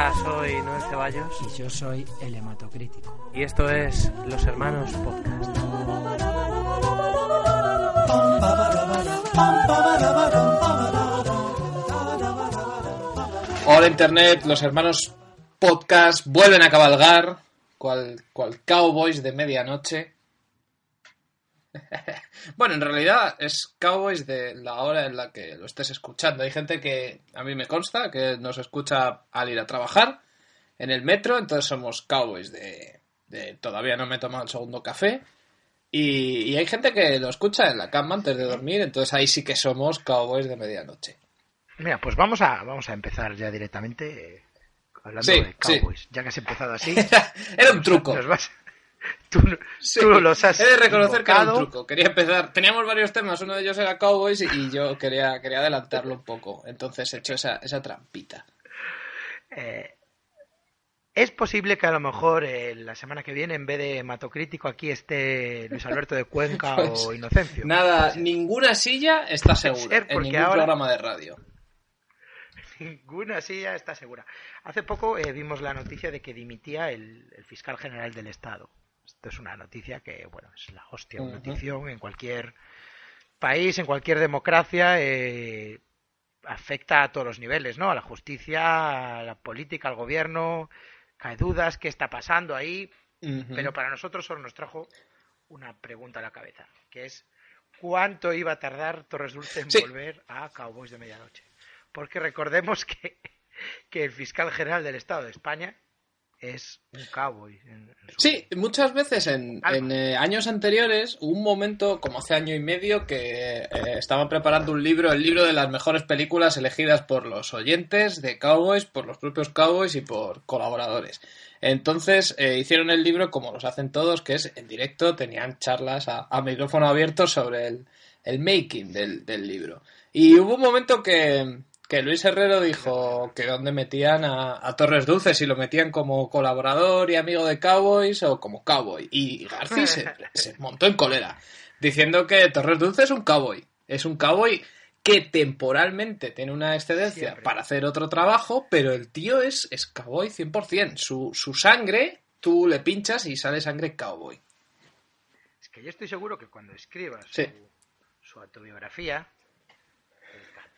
Hola, soy Noel Ceballos. Y yo soy el hematocrítico. Y esto es Los Hermanos Podcast. Hola Internet, los hermanos podcast vuelven a cabalgar, cual, cual cowboys de medianoche. bueno, en realidad es cowboys de la hora en la que lo estés escuchando. Hay gente que a mí me consta que nos escucha al ir a trabajar en el metro, entonces somos cowboys de, de todavía no me he tomado el segundo café. Y, y hay gente que lo escucha en la cama antes de dormir, entonces ahí sí que somos cowboys de medianoche. Mira, pues vamos a, vamos a empezar ya directamente eh, hablando Sí, de Cowboys. Ya que has empezado así, Era un truco. nos vas- tú, Sí, tú los has He de reconocer que era un invocado. truco. Quería empezar. Teníamos varios temas, uno de ellos era Cowboys y yo quería, quería adelantarlo un poco. Entonces he hecho esa, esa trampita. Eh, es posible que a lo mejor eh, la semana que viene, en vez de hematocrítico, aquí esté Luis Alberto de Cuenca Pues, o Inocencio. Nada, ninguna silla está segura ser, en ningún ahora- programa de radio. Ninguna silla está segura. Hace poco eh, vimos la noticia de que dimitía el, el fiscal general del Estado. Esto es una noticia que, bueno, es la hostia, una Ujú. notición en cualquier país, en cualquier democracia, eh, afecta a todos los niveles, ¿no? A la justicia, a la política, al gobierno, cae dudas, qué está pasando ahí, pero para nosotros solo nos trajo una pregunta a la cabeza, que es ¿cuánto iba a tardar Torres Dulce en Sí. volver a Cowboys de Medianoche? Porque recordemos que, que el fiscal general del Estado de España es un cowboy. en- en su- Sí, muchas veces en, eh, años anteriores hubo un momento, como hace año y medio, que eh, estaban preparando un libro, el libro de las mejores películas elegidas por los oyentes de Cowboys, por los propios Cowboys y por colaboradores. Entonces eh, hicieron el libro como los hacen todos, que es en directo, tenían charlas a, a micrófono abierto sobre el, el making del, del libro. Y hubo un momento que, que Luis Herrero dijo que dónde metían a, a Torres Dulce, si lo metían como colaborador y amigo de Cowboys o como cowboy. Y García se, se montó en cólera, diciendo que Torres Dulce es un cowboy. Es un cowboy que temporalmente tiene una excedencia Siempre. para hacer otro trabajo, pero el tío es, es cowboy 100%. Su, su sangre, tú le pinchas y sale sangre cowboy. Es que yo estoy seguro que cuando escribas Sí. su, su autobiografía,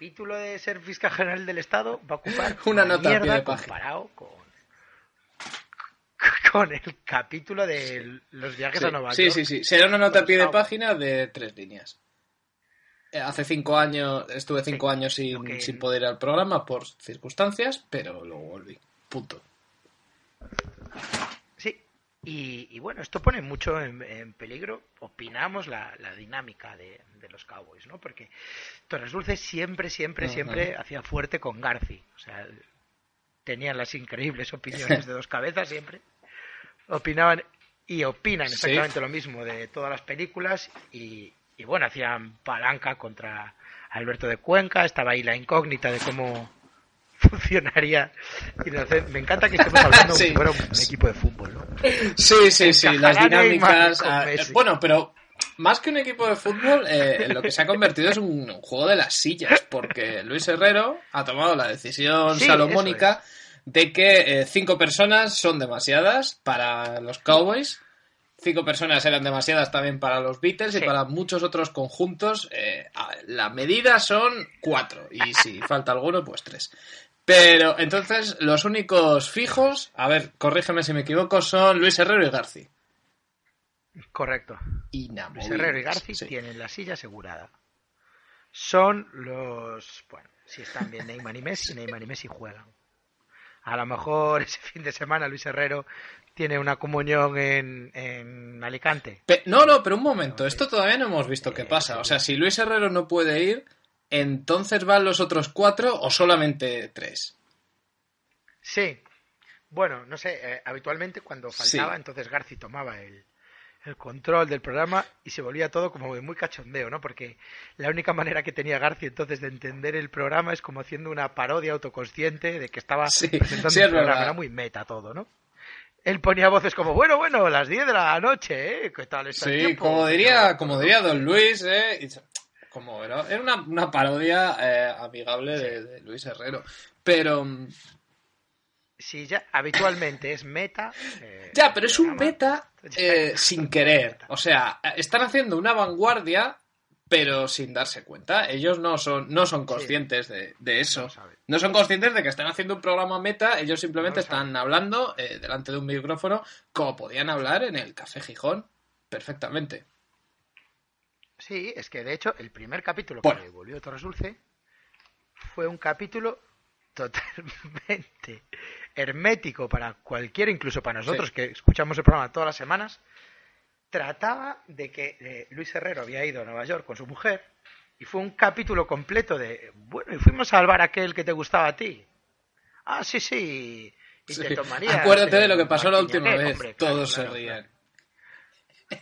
capítulo de ser fiscal general del Estado va a ocupar Una nota a pie mierda de comparado con, con el capítulo de los viajes Sí, a Nueva sí, York. sí, sí. Será una nota a pie de página de tres líneas. Eh, Hace cinco años, estuve cinco Sí, años sin, sin poder ir al programa por circunstancias, pero luego volví. Punto. Y, y bueno, esto pone mucho en, en peligro, opinamos, la, la dinámica de, de los Cowboys, ¿no? Porque Torres Dulce siempre, siempre, siempre hacía fuerte con Garci. O sea, tenían las increíbles opiniones de dos cabezas siempre. Opinaban y opinan Sí. exactamente lo mismo de todas las películas y, y bueno, hacían palanca contra Alberto de Cuenca, estaba ahí la incógnita de cómo funcionaría. Me encanta que estemos hablando Sí. si fuera un equipo de fútbol, ¿no? Sí, sí, sí, las dinámicas. ah, eh, bueno, pero más que un equipo de fútbol, eh, lo que se ha convertido es un, juego de las sillas, porque Luis Herrero ha tomado la decisión Sí, salomónica de que eh, cinco personas son demasiadas para los Cowboys. Cinco personas eran demasiadas también para los Beatles y para muchos otros conjuntos. eh, la medida son cuatro y si falta alguno, pues tres. Pero entonces los únicos fijos, a ver, corrígeme si me equivoco, son Luis Herrero y Garci. Correcto. Luis. Herrero y Garci Sí. tienen la silla asegurada. Son los. Bueno, si están bien Neymar y Messi, Neymar y Messi juegan. A lo mejor ese fin de semana Luis Herrero tiene una comunión en, en Alicante. Pe- no, no, pero un momento, esto todavía no hemos visto qué pasa. O sea, si Luis Herrero no puede ir, entonces van los otros cuatro o solamente tres. Sí. Bueno, no sé, eh, habitualmente cuando faltaba, Sí. entonces Garci tomaba el, el control del programa y se volvía todo como muy cachondeo, ¿no? Porque la única manera que tenía Garci entonces de entender el programa es como haciendo una parodia autoconsciente de que estaba Sí, presentando sí, un es programa, era muy meta todo, ¿no? Él ponía voces como, bueno, bueno, las 10 de la noche, ¿eh? ¿Qué tal está el Sí, tiempo?". como diría, como diría Don Luis, ¿eh? Como era, era una, una parodia eh, amigable de, de Luis Herrero. Pero, mm, si ya habitualmente es meta. eh, Ya, pero es un meta eh, sin querer. O sea, están haciendo una vanguardia, pero sin darse cuenta. Ellos no son, no son conscientes de, de eso. No son conscientes de que están haciendo un programa meta, ellos simplemente No están hablando eh, delante de un micrófono como podían hablar en el Café Gijón perfectamente. Sí, es que de hecho el primer capítulo Bueno. que volvió Torres Dulce fue un capítulo totalmente hermético para cualquiera, incluso para nosotros Sí. que escuchamos el programa todas las semanas. Trataba de que eh, Luis Herrero había ido a Nueva York con su mujer y fue un capítulo completo de, bueno, y fuimos a salvar a aquel que te gustaba a ti. Ah, sí, sí. Y Sí. te tomarías, Acuérdate de lo que pasó la última vez. Hombre, Todos claro, se claro. ríen.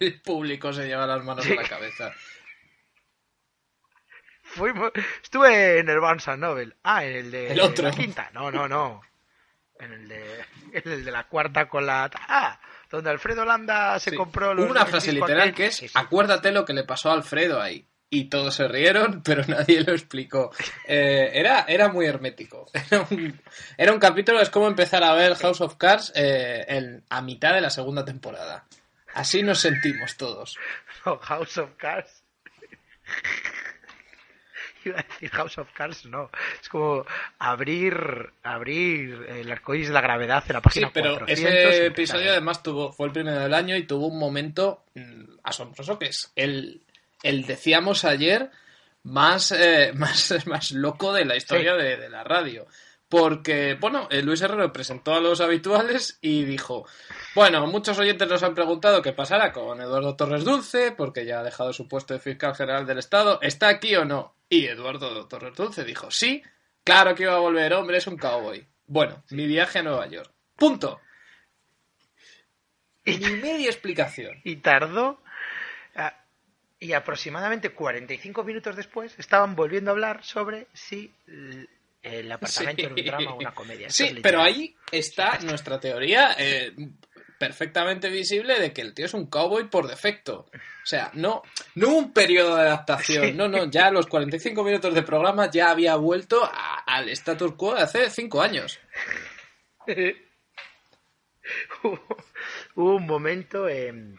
El público se lleva las manos Sí. a la cabeza. Fuimos, estuve en el Barnes and Noble. Ah, en el de El otro. la quinta. No, no, no. En el de, en el de la cuarta con la. Ah, donde Alfredo Landa se Sí. compró los. Una frase literal que es Sí, sí. acuérdate lo que le pasó a Alfredo ahí. Y todos se rieron, pero nadie lo explicó. Eh, era, era muy hermético. Era un, era un capítulo, es como empezar a ver House of Cards eh, en- a mitad de la segunda temporada. Así nos sentimos todos. No, House of Cards. Iba a decir House of Cards, no. Es como abrir abrir el arcoíris de la gravedad en la Sí, página pero 400 y ese episodio además tuvo, fue el primero del año y tuvo un momento mm, asombroso que es el, el decíamos ayer más, eh, más, más loco de la historia de, de la radio. Porque, bueno, eh, Luis Herrero presentó a los habituales y dijo, bueno, muchos oyentes nos han preguntado qué pasará con Eduardo Torres Dulce, porque ya ha dejado su puesto de fiscal general del Estado, ¿está aquí o no? Y Eduardo Torres Dulce dijo, sí, claro que iba a volver, hombre, es un cowboy. Bueno, mi viaje a Nueva York. Punto. Y- Ni media explicación. y tardó ah, y aproximadamente 45 minutos después estaban volviendo a hablar sobre si el apartamento Sí. era un drama o una comedia. Sí, es pero ahí está nuestra teoría eh, perfectamente visible de que el tío es un cowboy por defecto. O sea, no, no un periodo de adaptación, Sí. no, no, ya a los 45 minutos de programa ya había vuelto a- al status quo de hace 5 años. hubo, hubo un momento en,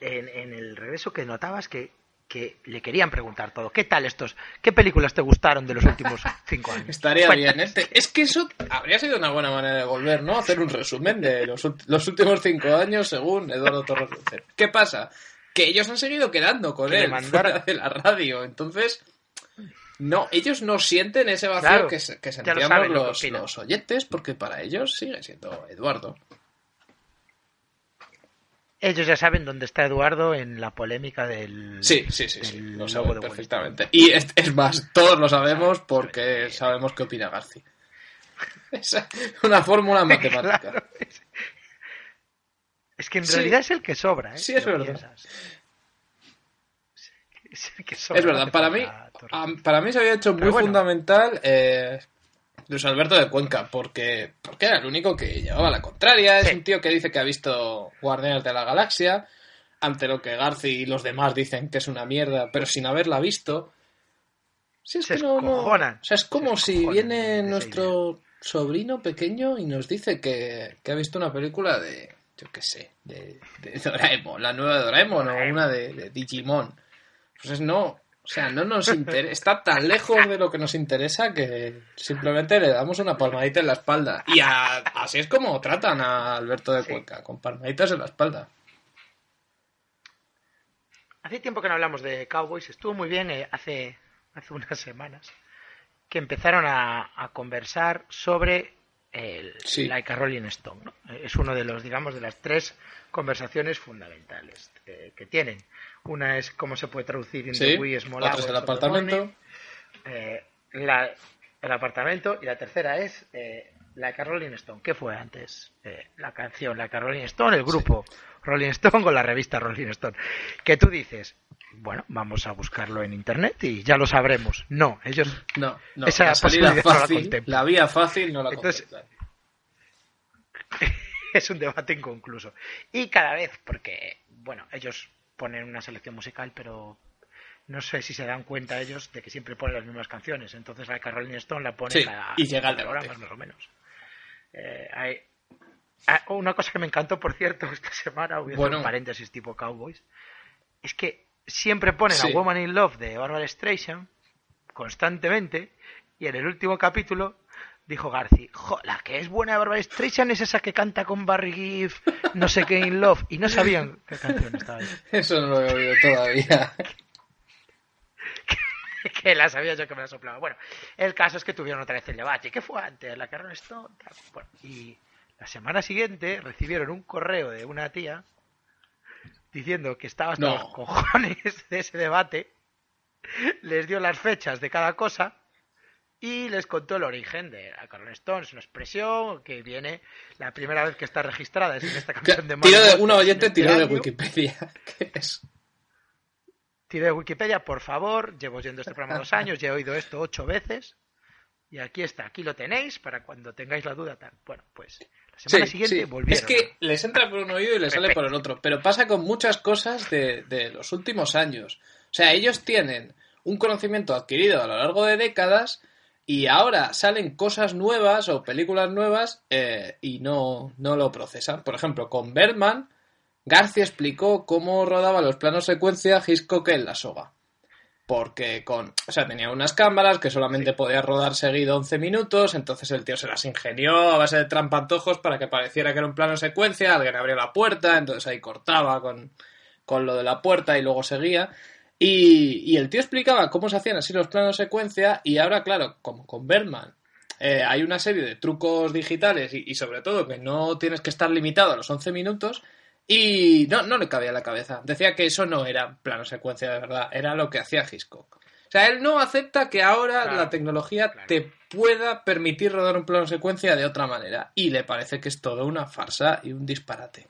en, en el regreso que notabas que, que le querían preguntar todo. ¿Qué tal estos? ¿Qué películas te gustaron de los últimos cinco años? Estaría Cuéntanos. bien. Este- Es que eso habría sido una buena manera de volver, ¿no? Hacer un resumen de los, los últimos cinco años según Eduardo Torres. ¿Qué pasa? Que ellos han seguido quedando con Que él fuera de la radio. Entonces, no, ellos no sienten ese vacío Claro, que, que lo sentíamos saben los, los oyentes, porque para ellos sigue siendo Eduardo. Ellos ya saben dónde está Eduardo en la polémica del. Sí, sí, sí, sí, lo saben perfectamente. Y es, es más, todos lo sabemos porque sabemos qué opina García. Es una fórmula matemática. Claro, es, es que en Sí. realidad es el que sobra, ¿eh? Sí, es verdad. piensas. Es el que sobra. Es verdad, para mí, para mí se había hecho muy bueno. fundamental eh, Luis Alberto de Cuenca, porque, porque era el único que llevaba la contraria. Es Sí. un tío que dice que ha visto Guardianes de la Galaxia, ante lo que Garci y los demás dicen que es una mierda, pero sin haberla visto. Sí, es Se que no. O sea, es como Se si viene nuestro sobrino pequeño y nos dice que, que ha visto una película de, yo qué sé, de, de Doraemon, la nueva de Doraemon o una de, de Digimon. Pues no, o sea, no nos interesa, está tan lejos de lo que nos interesa que simplemente le damos una palmadita en la espalda. Y a- así es como tratan a Alberto de Sí. Cuenca, con palmaditas en la espalda. Hace tiempo que no hablamos de Cowboys. Estuvo muy bien eh, hace, hace unas semanas que empezaron a, a conversar sobre el Sí. Like a Rolling Stone. ¿no? Es uno de los, digamos, de las tres conversaciones fundamentales eh, que tienen. Una es cómo se puede traducir in Sí, the small otra es el apartamento. Eh, la- el apartamento y la tercera es eh, Like a Rolling Stone. ¿Qué fue antes? Eh, la canción Like a Rolling Stone, el grupo Rolling Stone con la revista Rolling Stone. Que tú dices, bueno, vamos a buscarlo en internet y ya lo sabremos. No, ellos No, no, Esa la salida no la fácil, contemplan. la vía fácil no la Entonces- es un debate inconcluso. Y cada vez, porque, bueno, ellos ponen una selección musical, pero no sé si se dan cuenta ellos de que siempre ponen las mismas canciones. Entonces la Rolling Stone la pone Sí, cada y llega el programas, debate. más o menos. Eh, hay- ah, una cosa que me encantó, por cierto, esta semana, voy a hacer un paréntesis tipo Cowboys, es que siempre ponen Sí. a Woman in Love de Barbara Streisand constantemente y en el último capítulo dijo Garci, jo, la que es buena de Barbara Streisand es esa que canta con Barry Gibb, no sé qué in Love, y no sabían qué canción estaba ahí. Eso no lo he oído todavía. que la sabía yo que me la soplaba. Bueno, el caso es que tuvieron otra vez el debate. ¿Qué fue antes? ¿La Carol Stone? Bueno, y la semana siguiente recibieron un correo de una tía diciendo que estaba hasta No. los cojones de ese debate. Les dio las fechas de cada cosa y les contó el origen de la Carol Stone. Es una expresión que viene la primera vez que está registrada. Es en esta canción de Tiro de, Walker, oyente en este tiró de. Wikipedia. ¿Qué es? Tiré de Wikipedia, por favor. Llevo oyendo este programa dos años, ya he oído esto ocho veces. Y aquí está, aquí lo tenéis para cuando tengáis la duda. Tal. Bueno, pues la semana Sí, siguiente sí. volvieron. Es que les entra por un oído y les sale por el otro. Pero pasa con muchas cosas de, de los últimos años. O sea, ellos tienen un conocimiento adquirido a lo largo de décadas y ahora salen cosas nuevas o películas nuevas eh, y no, no lo procesan. Por ejemplo, con Bergman, García explicó cómo rodaba los planos secuencia Hitchcock en la soga. Porque con, o sea, tenía unas cámaras que solamente podía rodar seguido 11 minutos, entonces el tío se las ingenió a base de trampantojos para que pareciera que era un plano secuencia, alguien abrió la puerta, entonces ahí cortaba con, con lo de la puerta y luego seguía. Y, y el tío explicaba cómo se hacían así los planos secuencia y ahora, claro, como con Bergman, eh, hay una serie de trucos digitales y, y sobre todo que no tienes que estar limitado a los 11 minutos y no, no le cabía la cabeza. Decía que eso no era plano secuencia de verdad, era lo que hacía Hitchcock. O sea, él no acepta que ahora Claro, la tecnología claro. te pueda permitir rodar un plano secuencia de otra manera. Y le parece que es todo una farsa y un disparate.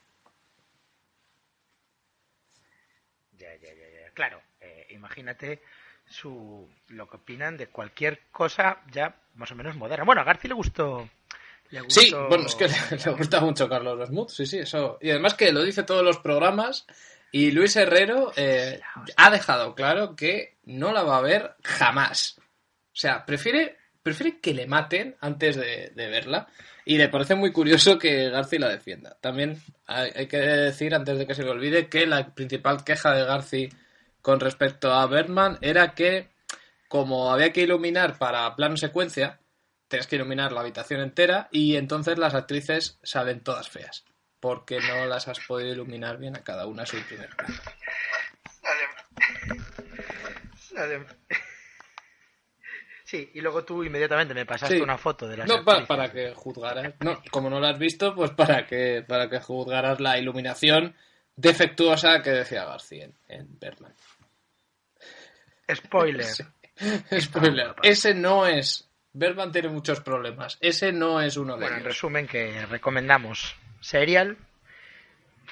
Ya, ya, ya, ya. Claro, eh, imagínate su lo que opinan de cualquier cosa ya más o menos moderna. Bueno, a García le gustó. Le Sí, bueno, es que le, le gusta mucho Carlos Smooth, sí, sí, eso. Y además que lo dice todos los programas. Y Luis Herrero eh, ha dejado claro que no la va a ver jamás. O sea, prefiere, prefiere que le maten antes de, de verla. Y le parece muy curioso que Garci la defienda. También hay, hay que decir, antes de que se me olvide, que la principal queja de Garci con respecto a Bergman era que, como había que iluminar para plano secuencia, tienes que iluminar la habitación entera y entonces las actrices salen todas feas. Porque no las has podido iluminar bien a cada una a su primer plano. Sí, y luego tú inmediatamente me pasaste Sí. una foto de las No, para, que juzgaras. No, como no la has visto, pues para que, para que juzgaras la iluminación defectuosa que decía García en, en. Spoiler. Sí. Spoiler. Ese no es. Bergman tiene muchos problemas. Ese no es uno de Bueno, en ellos. resumen que recomendamos Serial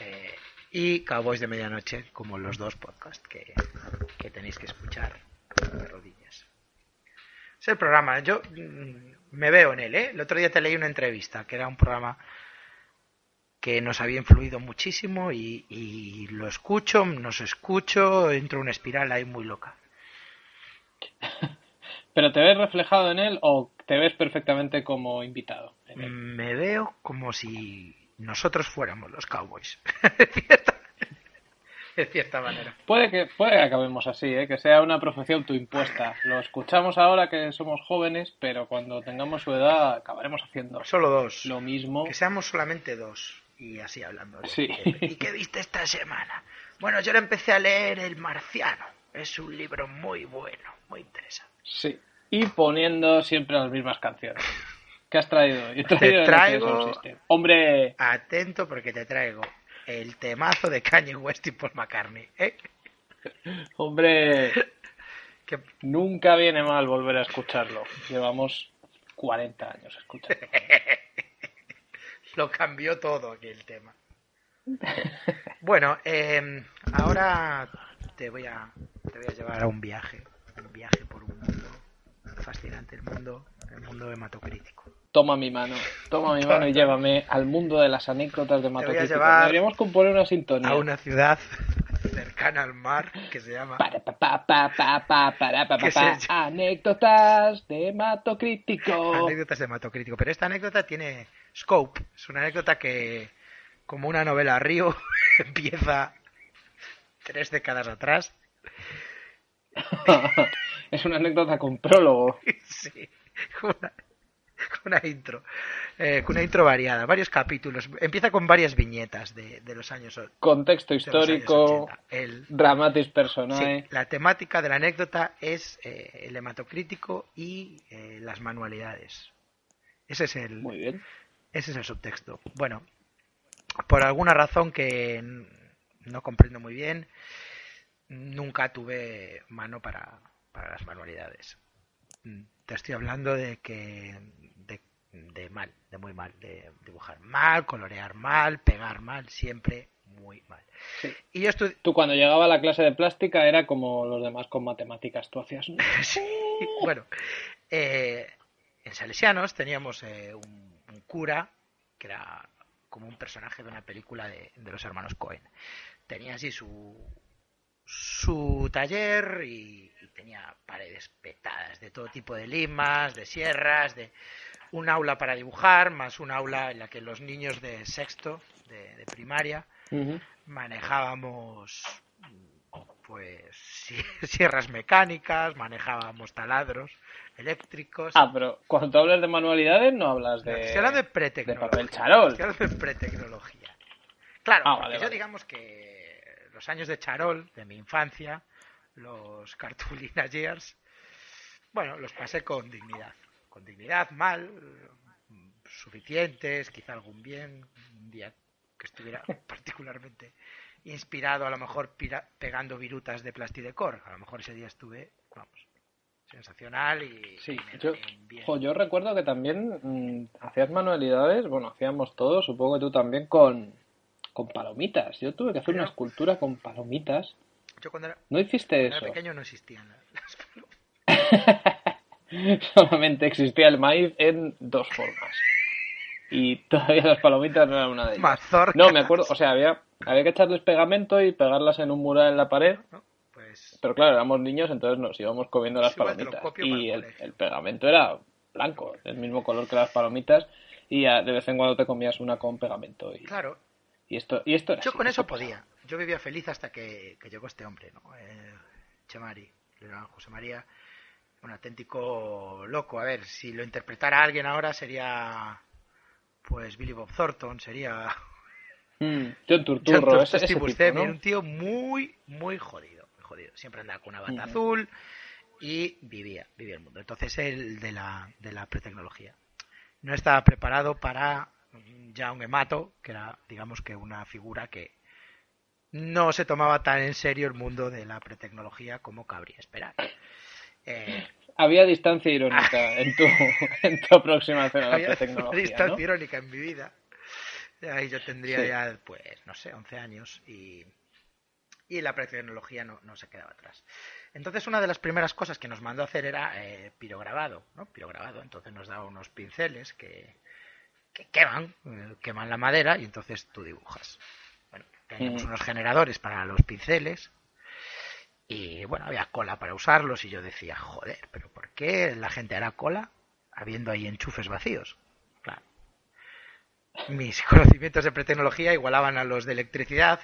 eh, y Cowboys de Medianoche como los dos podcasts que, que tenéis que escuchar de rodillas. Es el programa, yo mm, me veo en él, ¿eh? El otro día te leí una entrevista que era un programa que nos había influido muchísimo y, y lo escucho, nos escucho, entro en una espiral ahí muy loca. ¿Pero te ves reflejado en él o te ves perfectamente como invitado? en él? Me veo como si nosotros fuéramos los Cowboys. de, cierta, manera. Puede que, puede que acabemos así, ¿eh? que sea una profesión autoimpuesta. Lo escuchamos ahora que somos jóvenes, pero cuando tengamos su edad acabaremos haciendo Solo dos. lo mismo. Que seamos solamente dos. Y así hablando. de- Sí. ¿Y qué viste esta semana? Bueno, yo le empecé a leer El Marciano. Es un libro muy bueno, muy interesante. Sí. Y poniendo siempre las mismas canciones. ¿Qué has traído? Yo he traído el traigo-. Hombre, Atento porque te traigo el temazo de Kanye West y Paul McCartney. ¿eh? hombre, Que- nunca viene mal volver a escucharlo. Llevamos 40 años escuchando. Lo cambió todo aquel tema. Bueno, eh, ahora te voy a te voy a llevar a un viaje, un viaje por un mundo fascinante, el mundo, el mundo hematocrítico. Toma mi mano, toma mi mano y llévame al mundo de las anécdotas de voy a Matocrítico. llevar Deberíamos componer una sintonía. A una ciudad cercana al mar que se llama Para, pa, pa, pa, pa, pa, para, pa, pa, ¿Qué pa. Anécdotas de Matocrítico. anécdotas de hematocrítico. Pero esta anécdota tiene Scope. Es una anécdota que, como una novela río, empieza tres décadas atrás. es una anécdota con prólogo. sí, con una, una intro. Eh, con una intro variada, varios capítulos. Empieza con varias viñetas de, de los años. Contexto histórico, 80. El, dramatis Sí, personae. la temática de la anécdota es eh, el hematocrítico y eh, las manualidades. Ese es el, Muy bien. ese es el subtexto. Bueno, por alguna razón que no comprendo muy bien, nunca tuve mano para, para las manualidades. Mm, Te estoy hablando de que de, de mal, de muy mal, de dibujar mal, colorear mal, pegar mal, siempre muy mal. Sí. Y yo Tú cuando llegaba a la clase de plástica era como los demás con matemáticas. Tú hacías... Sí, bueno, eh, en Salesianos teníamos eh, un, un cura que era como un personaje de una película de, de los hermanos Cohen. Tenía así su, su taller y, y tenía paredes petadas de todo tipo de limas, de sierras, de un aula para dibujar, más un aula en la que los niños de sexto, de, de primaria, manejábamos pues si- sierras mecánicas, manejábamos taladros eléctricos. Ah, pero cuando hablas de manualidades no hablas de... Estoy hablando de de pretecnología. papel charol. Hablando de pretecnología. Claro, Ah, vale, yo vale. digamos que los años de charol de mi infancia, los cartulina years, bueno, los pasé con dignidad. Con dignidad, mal, suficientes, quizá algún bien, un día que estuviera particularmente inspirado, a lo mejor pira- pegando virutas de plastidecor. A lo mejor ese día estuve, vamos, sensacional y, Sí, y yo, bien. jo, yo recuerdo que también mm, hacías manualidades, bueno, hacíamos todos, supongo que tú también con, con palomitas. Yo tuve que hacer una escultura con palomitas. Yo cuando era, ¿No hiciste cuando eso? era pequeño no existían las- las Solamente existía el maíz en dos formas. Y todavía las palomitas no eran una de ellas. mazorcas. No, me acuerdo, o sea, había, había que echarles pegamento y pegarlas en un mural en la pared. ¿no? Pues Pero claro, éramos niños, entonces nos íbamos comiendo las Sí, lo palomitas. Y el pegamento era blanco, el mismo color que las palomitas. Y de vez en cuando te comías una con pegamento. Y, claro, y esto, y esto era yo así, con eso pasaba. podía. Yo vivía feliz hasta que, que llegó este hombre, ¿no? Eh, Chemari, José María, un auténtico loco. A ver, si lo interpretara alguien ahora sería, pues Billy Bob Thornton, sería Mm, John John Turturro, Tur- ese, ese un tío muy, muy jodido, muy jodido. Siempre andaba con una bata Ujú. azul y vivía, vivía el mundo. Entonces el de la, de la pretecnología. No estaba preparado para ya un hemato, que era, digamos que una figura que no se tomaba tan en serio el mundo de la pretecnología como cabría esperar. Eh, Había distancia irónica en tu, en tu aproximación a la había una tecnología, distancia ¿no? irónica en mi vida. Ahí yo tendría Sí. ya, pues, no sé, 11 años y, y la pretecnología no, no se quedaba atrás. Entonces una de las primeras cosas que nos mandó a hacer era eh, pirograbado, ¿no? Pirograbado. Entonces nos daba unos pinceles que, que queman, eh, queman la madera y entonces tú dibujas. Bueno, teníamos Ujú. unos generadores para los pinceles y bueno, había cola para usarlos y yo decía, joder, pero ¿por qué la gente hará cola habiendo ahí enchufes vacíos? Claro. Mis conocimientos de pretecnología igualaban a los de electricidad.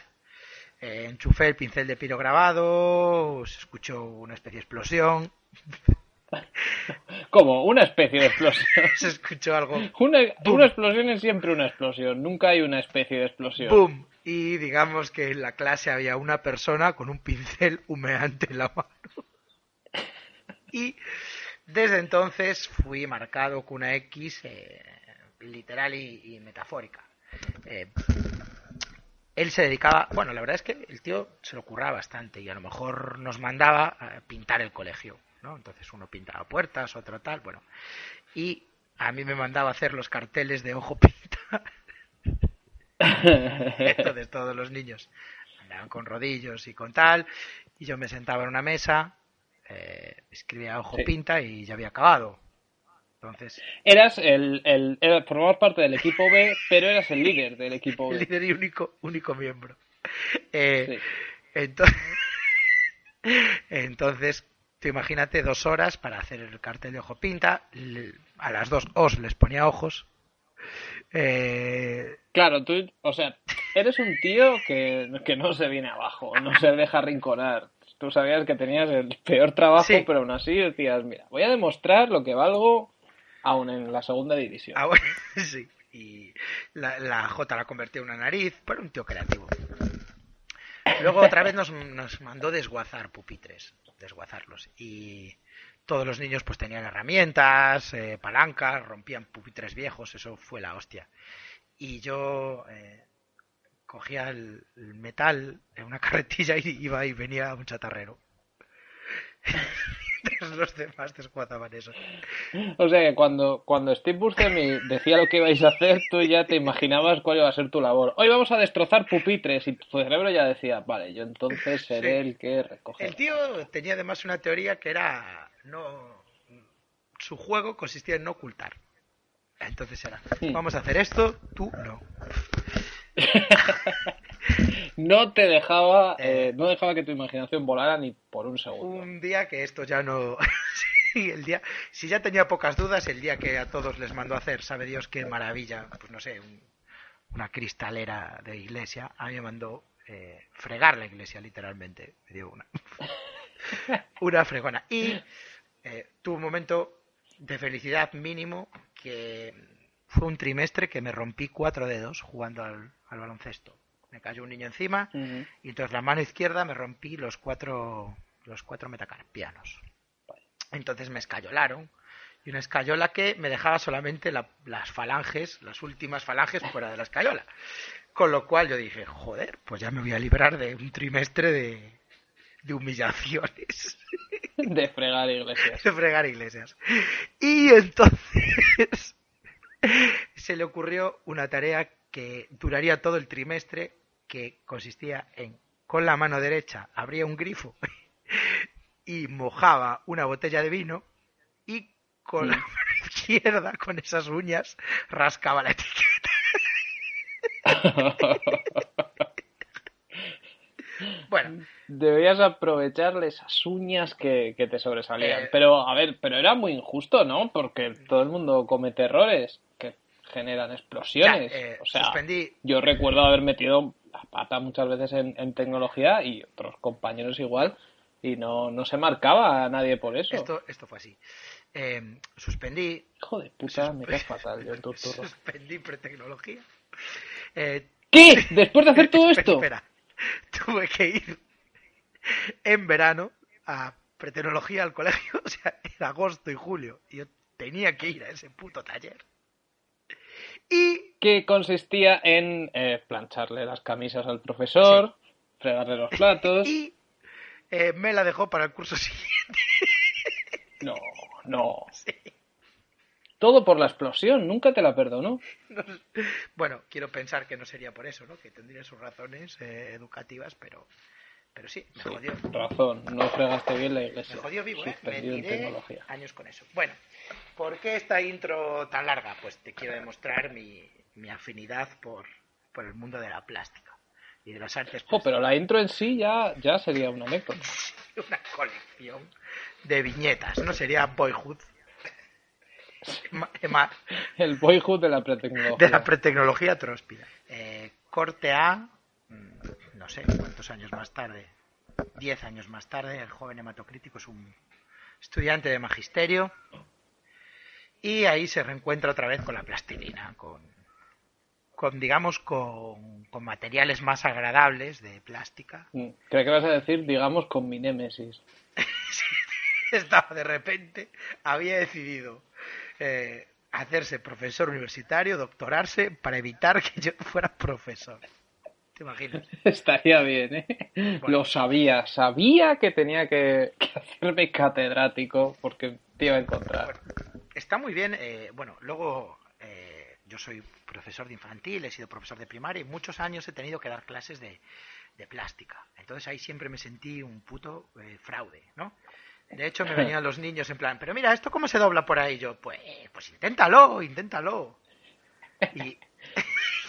Eh, enchufé el pincel de pirograbado, se escuchó una especie de explosión, Como una especie de explosión. se escuchó algo Una, explosión es siempre una explosión, nunca hay una especie de explosión. ¡Boom! Y digamos que en la clase había una persona con un pincel humeante en la mano. Y desde entonces fui marcado con una X eh, literal y, y metafórica. Eh, él se dedicaba, bueno, la verdad es que el tío se lo curraba bastante y a lo mejor nos mandaba a pintar el colegio, ¿no? Entonces uno pintaba puertas, otro tal, bueno. Y a mí me mandaba hacer los carteles de ojo pinta. Entonces todos los niños andaban con rodillos y con tal, y yo me sentaba en una mesa, eh, escribía ojo Sí. pinta y ya había acabado. Entonces, Eras el, el, era- formabas parte del equipo B, pero eras el líder del equipo el B. líder y único, único miembro. Eh, Sí. entonces, entonces, tú imagínate dos horas para hacer el cartel de ojo pinta, a las dos os les ponía ojos, Eh, Claro, tú, o sea, eres un tío que, que no se viene abajo, no se deja rinconar. Tú sabías que tenías el peor trabajo, Sí. pero aún así decías, mira, voy a demostrar lo que valgo aún en la segunda división. ah, bueno, sí. Y la, la J la convertí en una nariz, pero un tío creativo. Luego otra vez nos, nos mandó desguazar pupitres, desguazarlos. Y todos los niños pues tenían herramientas, eh, palancas, rompían pupitres viejos, eso fue la hostia. Y yo eh, cogía el, el metal en una carretilla y iba y venía un chatarrero. Los demás desguazaban eso. O sea que cuando, cuando Steve Buscemi decía lo que ibais a hacer, tú ya te imaginabas cuál iba a ser tu labor. Hoy vamos a destrozar pupitres y tu cerebro ya decía, vale, yo entonces seré Sí. el que recoge. El tío tenía además una teoría que era no su juego consistía en no ocultar. Entonces era, vamos a hacer esto, tú no. No te dejaba, Eh. eh, no dejaba que tu imaginación volara ni por un segundo. Un día que esto ya no Sí, el día si ya tenía pocas dudas, el día que a todos les mandó a hacer, sabe Dios qué maravilla, pues no sé, un- una cristalera de iglesia, a mí me mandó eh, fregar la iglesia literalmente, me dio una una fregona y eh, tuvo un momento de felicidad mínimo que fue un trimestre que me rompí cuatro dedos jugando al, al baloncesto. Me cayó un niño encima y entonces la mano izquierda me rompí los cuatro los cuatro metacarpianos. Entonces me escayolaron y una escayola que me dejaba solamente la- las falanges, las últimas falanges fuera de la escayola. Con lo cual yo dije, joder, pues ya me voy a librar de un trimestre de, de humillaciones. De fregar iglesias. de fregar iglesias. Y entonces se le ocurrió una tarea que duraría todo el trimestre, que consistía en, con la mano derecha, abría un grifo y mojaba una botella de vino y con la mano izquierda, con esas uñas, rascaba la etiqueta. Bueno, Deberías aprovecharle esas uñas que, que te sobresalían. Eh, Pero, a ver, pero era muy injusto, ¿no? Porque todo el mundo comete errores generan explosiones. ya, eh, o sea, suspendí yo recuerdo haber metido la pata muchas veces en, en tecnología y otros compañeros igual y no, no se marcaba a nadie por eso. esto, esto fue así. Eh, suspendí Hijo de puta, me caes fatal yo en. Suspendí pretecnología. Eh, ¿Qué? ¿Después de hacer todo espera, esto? espera. Tuve que ir en verano a pretecnología al colegio, o sea, en agosto y julio. Y yo tenía que ir a ese puto taller. Y Que consistía en eh, plancharle las camisas al profesor, fregarle los platos. y eh, me la dejó para el curso siguiente. No, no. Todo por la explosión, nunca te la perdonó. Bueno, quiero pensar que no sería por eso, ¿no? Que tendría sus razones eh, educativas, pero, pero sí, me Sí, jodió. razón, no fregaste bien la iglesia. Me jodió vivo, ¿eh? Me tiré tecnología. años con eso. Bueno, ¿por qué esta intro tan larga? Pues te quiero demostrar mi, mi afinidad por, por el mundo de la plástica y de las artes. Jo, pero la intro en sí ya, ya sería una anécdota. Una colección de viñetas, ¿no? Sería Boyhood. Ma- El boyhood de la pretecnología. De la pretecnología tróspida. Eh, corte A, no sé cuántos años más tarde, diez años más tarde, el joven hematocrítico es un estudiante de magisterio y ahí se reencuentra otra vez con la plastilina, con, con digamos, con, con materiales más agradables de plástica. Mm, Creo que vas a decir, digamos, con mi némesis. Estaba de repente, había decidido eh, hacerse profesor universitario, doctorarse, para evitar que yo fuera profesor. ¿Te imaginas? Estaría bien, ¿eh? Lo sabía, sabía que tenía que, que hacerme catedrático porque te iba a encontrar. Bueno, está muy bien. eh, bueno, luego eh, yo soy profesor de infantil, he sido profesor de primaria y muchos años he tenido que dar clases de, de plástica. Entonces ahí siempre me sentí un puto eh, fraude, ¿no? De hecho me venían los niños en plan, pero mira, ¿esto cómo se dobla por ahí? Yo, pues, pues inténtalo, inténtalo. Y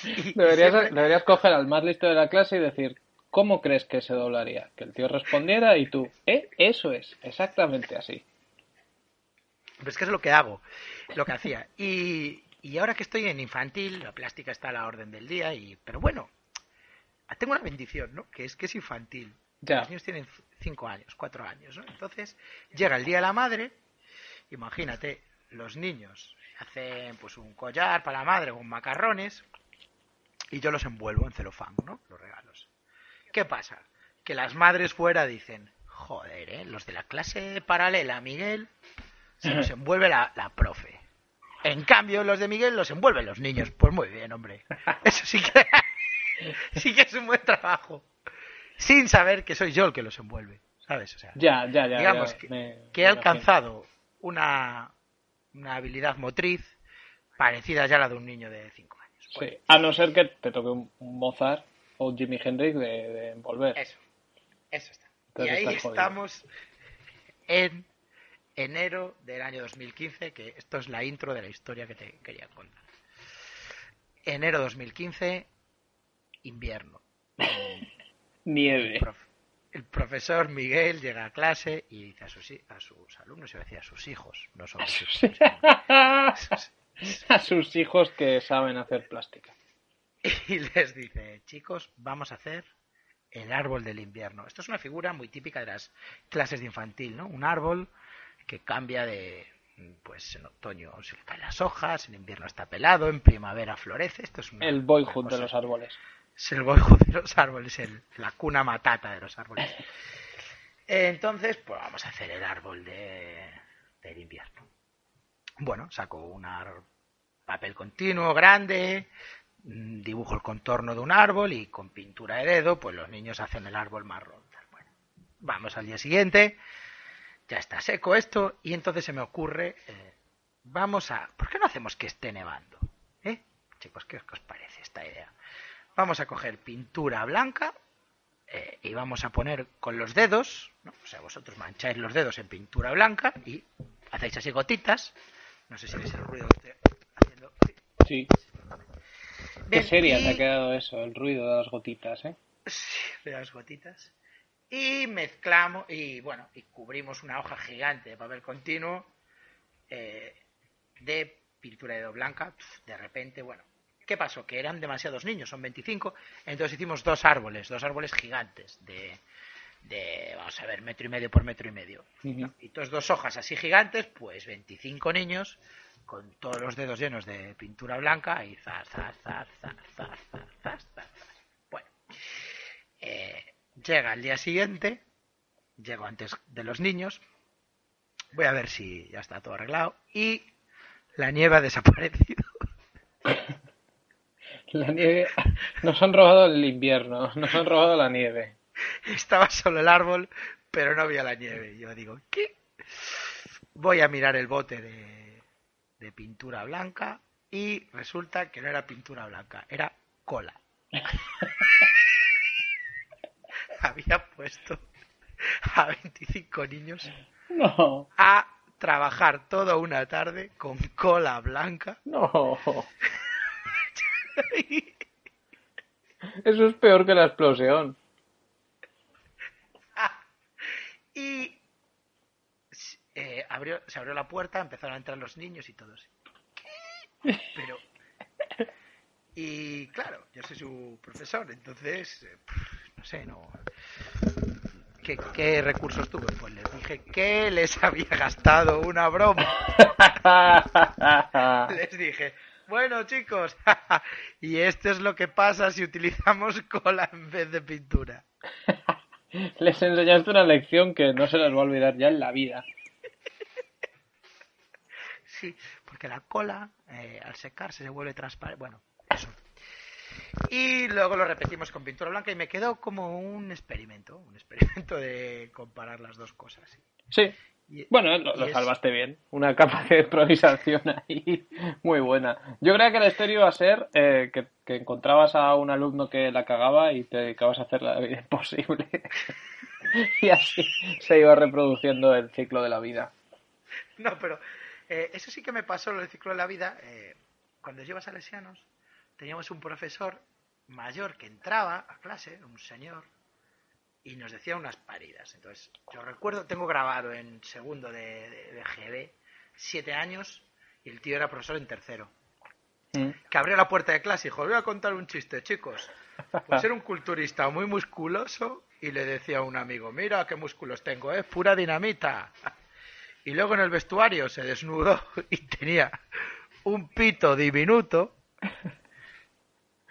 Deberías, deberías coger al más listo de la clase y decir, ¿cómo crees que se doblaría? Que el tío respondiera y tú, ¿eh? Eso es, exactamente así. Pues que es lo que hago, lo que hacía. Y, Y ahora que estoy en infantil, la plástica está a la orden del día, y pero bueno, tengo una bendición, ¿no? Que es que es infantil. Ya. Los niños tienen cinco años, cuatro años, ¿no? Entonces, llega el Día de la Madre, imagínate, los niños hacen pues un collar para la madre con macarrones y yo los envuelvo en celofán, ¿no? Los regalos. ¿Qué pasa? Que las madres fuera dicen, joder, ¿eh? Los de la clase paralela, Miguel, se los envuelve la, la profe. En cambio, los de Miguel los envuelven los niños. Pues muy bien, hombre. Eso sí que, sí que es un buen trabajo. Sin saber que soy yo el que los envuelve. ¿Sabes? O sea, Ya, ya, ya. digamos ya, que, me- que me he alcanzado una, una habilidad motriz parecida ya a la de un niño de 5 años. Bueno, Sí, a no ser que te toque un un Mozart o un Jimi Hendrix de, de envolver. Eso, eso está. Entonces y ahí estamos en enero del año 2015, que esto es la intro de la historia que te quería contar. Enero 2015, invierno. Nieve. El, prof- el profesor Miguel llega a clase y dice a sus, a sus alumnos, iba a decir a sus hijos, no son sus hijos. a sus hijos que saben hacer plástica. y les dice, chicos, vamos a hacer el árbol del invierno. Esto es una figura muy típica de las clases de infantil, ¿no? Un árbol que cambia de, pues en otoño se le caen las hojas, en invierno está pelado, en primavera florece. Esto es una, El boyhood de los árboles. Es el boyhood de los árboles, el- la cuna matata de los árboles. Entonces, pues vamos a hacer el árbol de, del invierno. Bueno, saco un papel continuo grande, mm, dibujo el contorno de un árbol y con pintura de dedo, pues los niños hacen el árbol marrón. Bueno, vamos al día siguiente, ya está seco esto, y entonces se me ocurre, eh, vamos a, ¿por qué no hacemos que esté nevando? ¿Eh? Chicos, ¿qué os parece esta idea? Vamos a coger pintura blanca eh, y vamos a poner con los dedos, ¿no? o sea, vosotros mancháis los dedos en pintura blanca y hacéis así gotitas. No sé si veis el ruido que estoy haciendo. Sí. Qué seria te y- ha quedado eso, el ruido de las gotitas, ¿eh? Sí, de las gotitas. Y mezclamos, y bueno, y cubrimos una hoja gigante de papel continuo eh, de pintura de dedo blanca. De repente, bueno, ¿qué pasó? Que eran demasiados niños, son 25. Entonces hicimos dos árboles, dos árboles gigantes de, de, vamos a ver, metro y medio por metro y medio. Y todas dos hojas así gigantes, pues 25 niños con todos los dedos llenos de pintura blanca y zas, zas, zas, zas, zas, zas, zas. Bueno, eh, llega el día siguiente, llego antes de los niños, voy a ver si ya está todo arreglado y la nieve ha desaparecido. La nieve. Nos han robado el invierno, nos han robado la nieve. Estaba solo el árbol, pero no había la nieve. Y Yo digo, ¿qué? Voy a mirar el bote de, de pintura blanca y resulta que no era pintura blanca, era cola. Había puesto a 25 niños No, a trabajar toda una tarde con cola blanca. no. Eso es peor que la explosión. Y eh, abrió, se abrió la puerta, empezaron a entrar los niños y todos. ¿Qué? Pero. Y claro, yo soy su profesor, entonces. eh, pff, no sé, no. ¿Qué, qué recursos tuve? Pues les dije que les había gastado una broma. Les dije, bueno chicos, y esto es lo que pasa si utilizamos cola en vez de pintura. Les enseñaste una lección que no se les va a olvidar ya en la vida. Sí, porque la cola eh, al secarse se vuelve transparente. Bueno, eso. Y luego lo repetimos con pintura blanca y me quedó como un experimento, un experimento de comparar las dos cosas. Sí. Y- Bueno, lo, es- salvaste bien. Una capacidad de improvisación ahí muy buena. Yo creía que la historia iba a ser eh, que, que encontrabas a un alumno que la cagaba y te dedicabas a hacer la vida imposible. y así se iba reproduciendo el ciclo de la vida. No, pero eh, eso sí que me pasó en el ciclo de la vida. eh, cuando yo iba a Salesianos, teníamos un profesor mayor que entraba a clase, un señor, y nos decía unas paridas. Entonces, yo recuerdo, tengo grabado en segundo de, de, de GB, siete años, y el tío era profesor en tercero. Mm. que abrió la puerta de clase y dijo, voy a contar un chiste, chicos. Pues era un culturista muy musculoso y le decía a un amigo, mira qué músculos tengo, es pura dinamita. Y luego en el vestuario se desnudó y tenía un pito diminuto.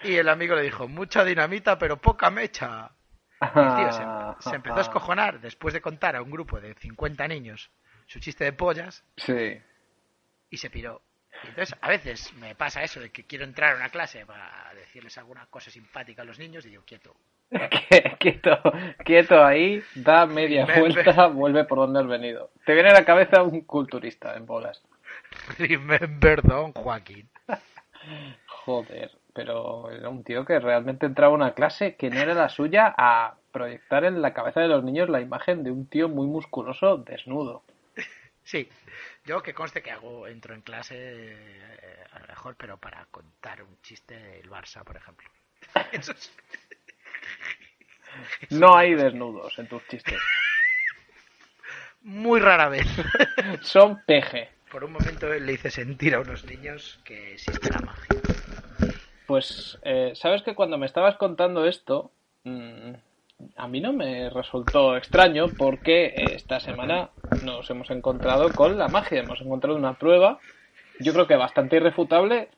Y el amigo le dijo, mucha dinamita pero poca mecha. Y el tío se, se empezó a escojonar después de contar a un grupo de 50 niños su chiste de pollas Sí. y se piró. Y entonces, a veces me pasa eso de que quiero entrar a una clase para decirles alguna cosa simpática a los niños y digo, quieto. quieto, quieto ahí, da media Me- vuelta, vuelve por donde has venido. Te viene a la cabeza un culturista en bolas. Remember Don Joaquín. Joder, pero era un tío que realmente entraba a una clase que no era la suya a proyectar en la cabeza de los niños la imagen de un tío muy musculoso desnudo. Sí, yo que conste que hago, entro en clase eh, a lo mejor, pero para contar un chiste del Barça, por ejemplo. Eso es No hay desnudos en tus chistes. muy rara vez. Son peje. Por un momento le hice sentir a unos niños que existe la magia. Pues, eh, sabes que cuando me estabas contando esto, mm, a mí no me resultó extraño porque eh, esta semana nos hemos encontrado con la magia. Hemos encontrado una prueba, yo creo que bastante irrefutable,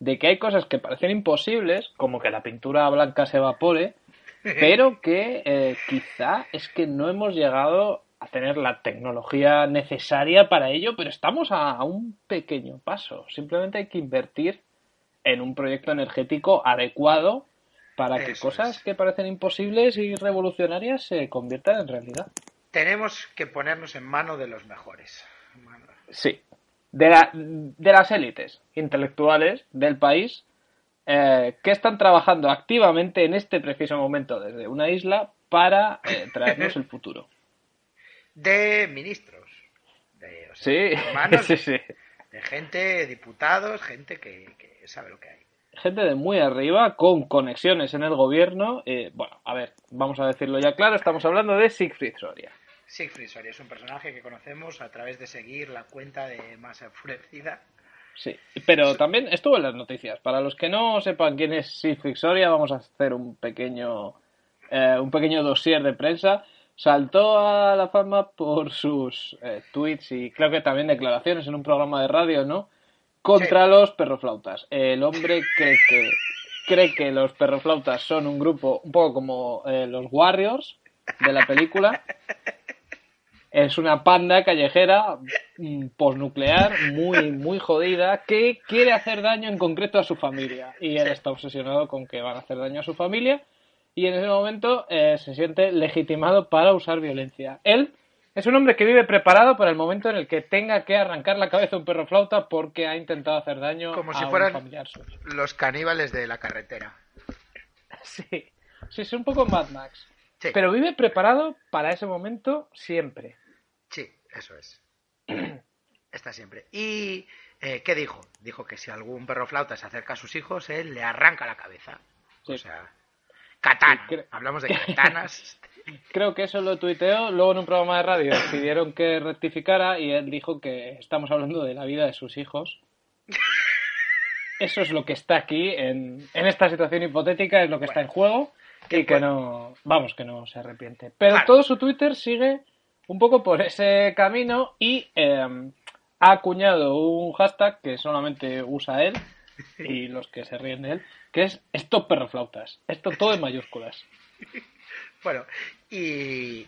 de que hay cosas que parecen imposibles, como que la pintura blanca se evapore, pero que eh, quizá es que no hemos llegado a tener la tecnología necesaria para ello, pero estamos a, a un pequeño paso. Simplemente hay que invertir en un proyecto energético adecuado para que Eso cosas es. que parecen imposibles y revolucionarias se conviertan en realidad. Tenemos que ponernos en mano de los mejores. Sí. De, la- de las élites intelectuales del país eh, que están trabajando activamente en este preciso momento desde una isla para eh, traernos el futuro. De ministros. De, o sea, Sí, de gente, diputados, gente que, que sabe lo que hay. Gente de muy arriba con conexiones en el gobierno. eh, bueno, a ver, vamos a decirlo ya claro, estamos hablando de Siegfried Soria. Siegfried Soria es un personaje que conocemos a través de seguir la cuenta de Masa Enfurecida. Sí, pero también estuvo en las noticias. Para los que no sepan quién es Siegfried Soria, vamos a hacer un pequeño, eh, un pequeño dossier de prensa. Saltó a la fama por sus eh, tweets y creo que también declaraciones en un programa de radio, ¿no? Contra los perroflautas. El hombre cree que cree que los perroflautas son un grupo un poco como eh, los Warriors de la película. Es una panda callejera mm, posnuclear muy muy jodida que quiere hacer daño en concreto a su familia y él está obsesionado con que van a hacer daño a su familia y en ese momento eh, se siente legitimado para usar violencia. Él es un hombre que vive preparado para el momento en el que tenga que arrancar la cabeza a un perro flauta porque ha intentado hacer daño Como a si un fueran- familiar suyo. Los caníbales de la carretera. Sí, sí, es un poco Mad Max. Sí, Pero vive preparado para ese momento siempre. sí, eso es. Está siempre. ¿Y eh, qué dijo? Dijo que si algún perro flauta se acerca a sus hijos, él le arranca la cabeza. Sí. O sea, katana. Sí, Hablamos de katanas. Creo que eso lo tuiteó, luego en un programa de radio pidieron que rectificara y él dijo que estamos hablando de la vida de sus hijos. Eso es lo que está aquí en, en esta situación hipotética, es lo que está en juego y que no, vamos, que no se arrepiente. Pero Claro. todo su Twitter sigue un poco por ese camino y eh, ha acuñado un hashtag que solamente usa él y los que se ríen de él, que es Stop Perroflautas. Esto todo en mayúsculas. Bueno, y,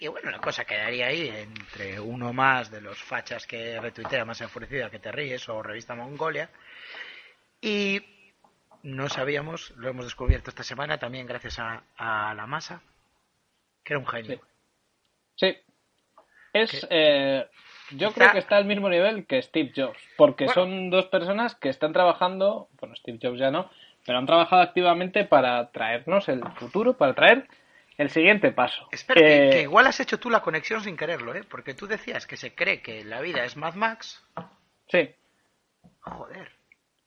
y bueno, la cosa quedaría ahí entre uno más de los fachas que retuitea más enfurecida que te ríes o revista Mongolia. Y no sabíamos, lo hemos descubierto esta semana también gracias a, a la masa, que era un genio. Sí. Es, eh, yo creo que está al mismo nivel que Steve Jobs, porque Bueno. son dos personas que están trabajando, bueno, Steve Jobs ya no, pero han trabajado activamente para traernos el futuro, para traer el siguiente paso. Espera, que, Eh, que igual has hecho tú la conexión sin quererlo, ¿eh? Porque tú decías que se cree que la vida es Mad Max. Sí, Joder,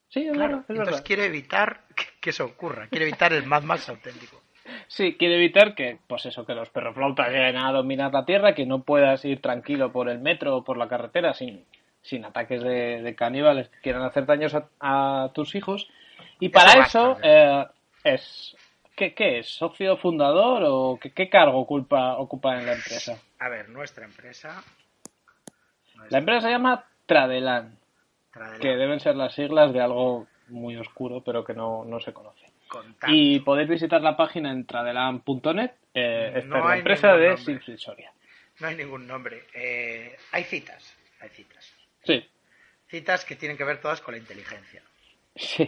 sí, es claro. verdad, es Entonces verdad. quiere evitar que, que eso ocurra. Quiere evitar el Mad Max auténtico. Sí, quiere evitar que, pues eso, que los perroflautas lleguen a dominar la Tierra, que no puedas ir tranquilo por el metro o por la carretera sin sin ataques de, de caníbales que quieran hacer daños a, a tus hijos. Y para Eso eso, eh, es... ¿qué, ¿Qué es? ¿Socio fundador o qué, qué cargo ocupa, ocupa en la empresa? A ver, nuestra empresa. La empresa se llama Tradelan, Que deben ser las siglas de algo muy oscuro, pero que no, no se conoce. Contacto. Y podéis visitar la página en tradelan.net. Eh, No es la empresa de. Siegfried Soria. No hay ningún nombre. Eh, hay citas. Hay citas. Sí, Citas que tienen que ver todas con la inteligencia. sí.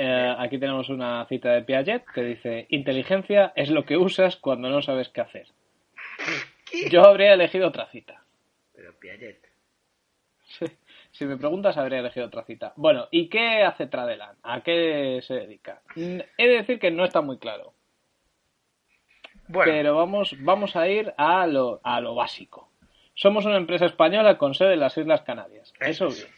Eh, aquí tenemos una cita de Piaget que dice: Inteligencia es lo que usas cuando no sabes qué hacer. Yo habría elegido otra cita. Pero Piaget. Sí. Si me preguntas, habría elegido otra cita. Bueno, ¿y qué hace Tradelan? ¿A qué se dedica? He de decir que no está muy claro. Bueno, Pero vamos, vamos a ir a lo, a lo básico. Somos una empresa española con sede en las Islas Canarias. Eso Eso es. bien.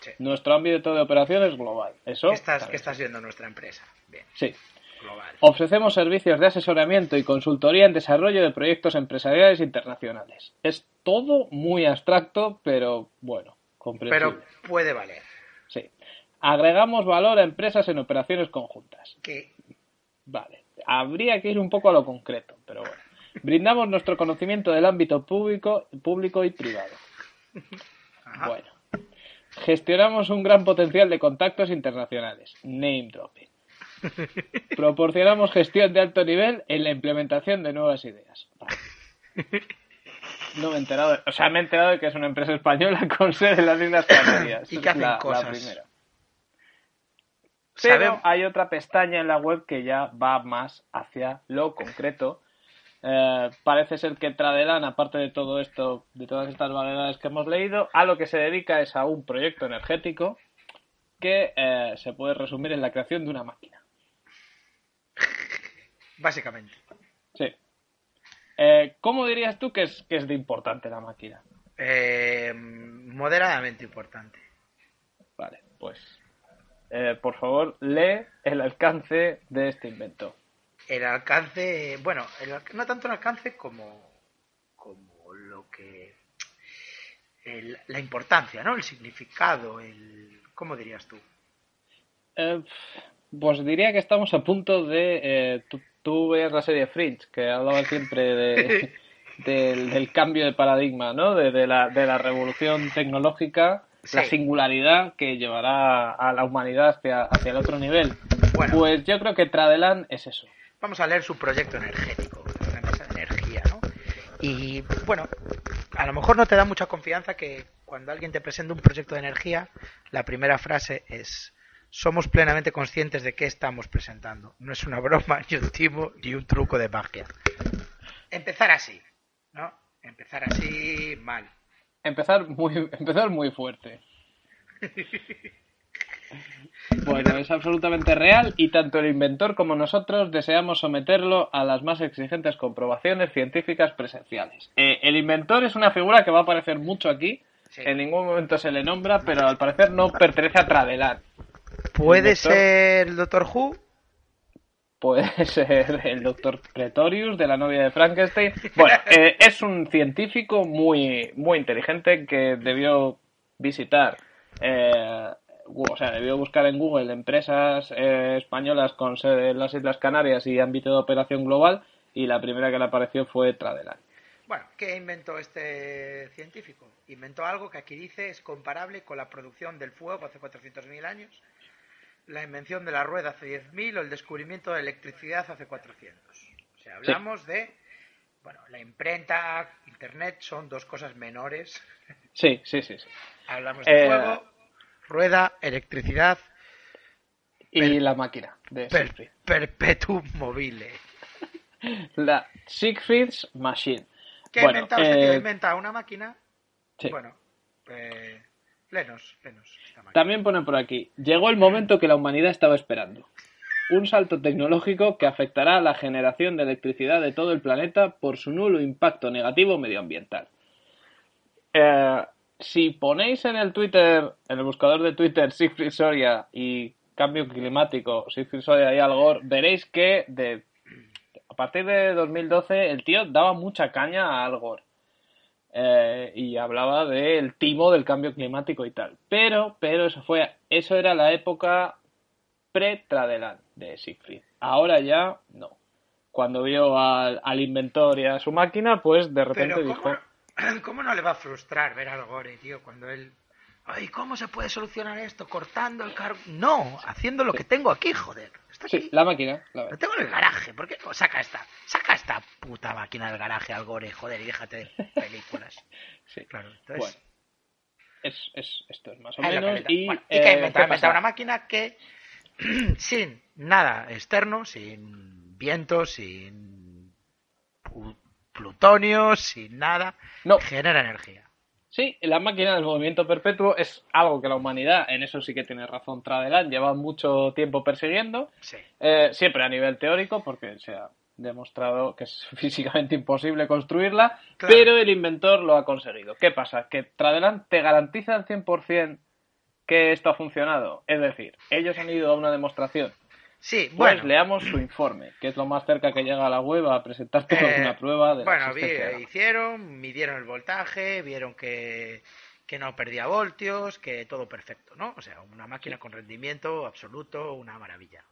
sí. Nuestro ámbito de operación es global. Eso. ¿Qué estás, qué estás viendo en nuestra empresa? Bien, Sí. global. Ofrecemos servicios de asesoramiento y consultoría en desarrollo de proyectos empresariales internacionales. Es todo muy abstracto, pero bueno. Pero puede valer. Sí. Agregamos valor a empresas en operaciones conjuntas. Que Vale. Habría que ir un poco a lo concreto, pero bueno. Brindamos nuestro conocimiento del ámbito público, público y privado. Ajá. Bueno. Gestionamos un gran potencial de contactos internacionales. Name dropping. Proporcionamos gestión de alto nivel en la implementación de nuevas ideas. Vale. No me he enterado, de- o sea, me he enterado de que es una empresa española con sede en las Islas Canarias. Y que hacen la, la cosas. primera. Pero hay otra pestaña en la web que ya va más hacia lo concreto. Eh, parece ser que Tradelan, aparte de todo esto, de todas estas vaguedades que hemos leído, a lo que se dedica es a un proyecto energético que eh, se puede resumir en la creación de una máquina. básicamente. Eh, ¿Cómo dirías tú que es, que es de importante la máquina? Eh, moderadamente importante. Vale, pues eh, por favor lee el alcance de este invento. El alcance, bueno, el no tanto el alcance como, como lo que. el- la importancia, ¿no? El significado, el. ¿Cómo dirías tú? Eh, pues diría que estamos a punto de... tú, tú veías la serie Fringe, que hablaba siempre de, del, del cambio de paradigma, ¿no? De, de la, de la revolución tecnológica, la Sí. singularidad que llevará a la humanidad hacia, hacia el otro nivel. Bueno. Pues yo creo que Tradelan es eso. Vamos a leer su proyecto energético, una empresa de energía, ¿no? Y bueno, a lo mejor no te da mucha confianza que cuando alguien te presenta un proyecto de energía, la primera frase es somos plenamente conscientes de qué estamos presentando. No es una broma, ni un timo, ni un truco de magia. Empezar así, ¿no? Empezar así mal. Empezar muy, empezar muy fuerte. Bueno, es absolutamente real y tanto el inventor como nosotros deseamos someterlo a las más exigentes comprobaciones científicas presenciales. Eh, el inventor es una figura que va a aparecer mucho aquí, Sí. en ningún momento se le nombra, pero al parecer no pertenece a Tradelan. ¿Puede ser el Doctor Who? Puede ser el doctor Pretorius de la novia de Frankenstein. Bueno, eh, es un científico muy, muy inteligente que debió visitar, eh, o sea, debió buscar en Google empresas eh, españolas con sede en las Islas Canarias y ámbito de operación global y la primera que le apareció fue Tradelan. Bueno, ¿qué inventó este científico? Inventó algo que aquí dice es comparable con la producción del fuego hace 400.000 años, la invención de la rueda hace 10.000 o el descubrimiento de la electricidad hace 400. O sea, hablamos de, bueno, la imprenta, Internet son dos cosas menores. Sí, sí, sí. sí. Hablamos de Eh, fuego, rueda, electricidad, Y la máquina de per- Siegfried. perpetuum mobile. La Siegfried's Machine. ¿Qué ha Bueno, inventado este tío? eh, Inventa una máquina. Sí. Bueno, eh, También pone por aquí, llegó el momento que la humanidad estaba esperando. Un salto tecnológico que afectará a la generación de electricidad de todo el planeta por su nulo impacto negativo medioambiental. Eh, si ponéis en el Twitter, en el buscador de Twitter, Siegfried Soria y cambio climático, Siegfried Soria y Al Gore, veréis que a partir de 2012 el tío daba mucha caña a Al Gore. Eh, y hablaba del timo del cambio climático y tal. Pero, pero eso fue, eso era la época pre-Tradelan de Siegfried. Ahora ya no. Cuando vio al, al inventor y a su máquina, pues de repente Pero dijo, ¿cómo, ¿cómo no le va a frustrar ver al Gore, tío, cuando él... Ay, ¿cómo se puede solucionar esto? Cortando el cargo... No, haciendo lo que tengo aquí, joder. Está aquí. sí, la máquina, la Lo tengo en el garaje. ¿Por qué no saca esta? Saca esta puta máquina del garaje al Gore, joder, y déjate de películas. Sí. Claro, Bueno, entonces... es, es, esto es más o menos. Y, Bueno, eh, que ha ¿qué inventado, una máquina que sin nada externo, sin viento, sin plutonio, sin nada, No. genera energía. Sí, la máquina del movimiento perpetuo es algo que la humanidad, en eso sí que tiene razón Tradelan, lleva mucho tiempo persiguiendo, Sí. eh, siempre a nivel teórico, porque se ha demostrado que es físicamente imposible construirla, Claro. pero el inventor lo ha conseguido. ¿Qué pasa? Que Tradelan te garantiza al 100% que esto ha funcionado. Es decir, ellos han ido a una demostración. Sí, Pues bueno. leamos su informe, que es lo más cerca que llega a la web a presentarte Eh, una prueba de la bueno, la hicieron, midieron el voltaje, vieron que, que no perdía voltios, que todo perfecto, ¿no? O sea, una máquina con rendimiento absoluto, una maravilla.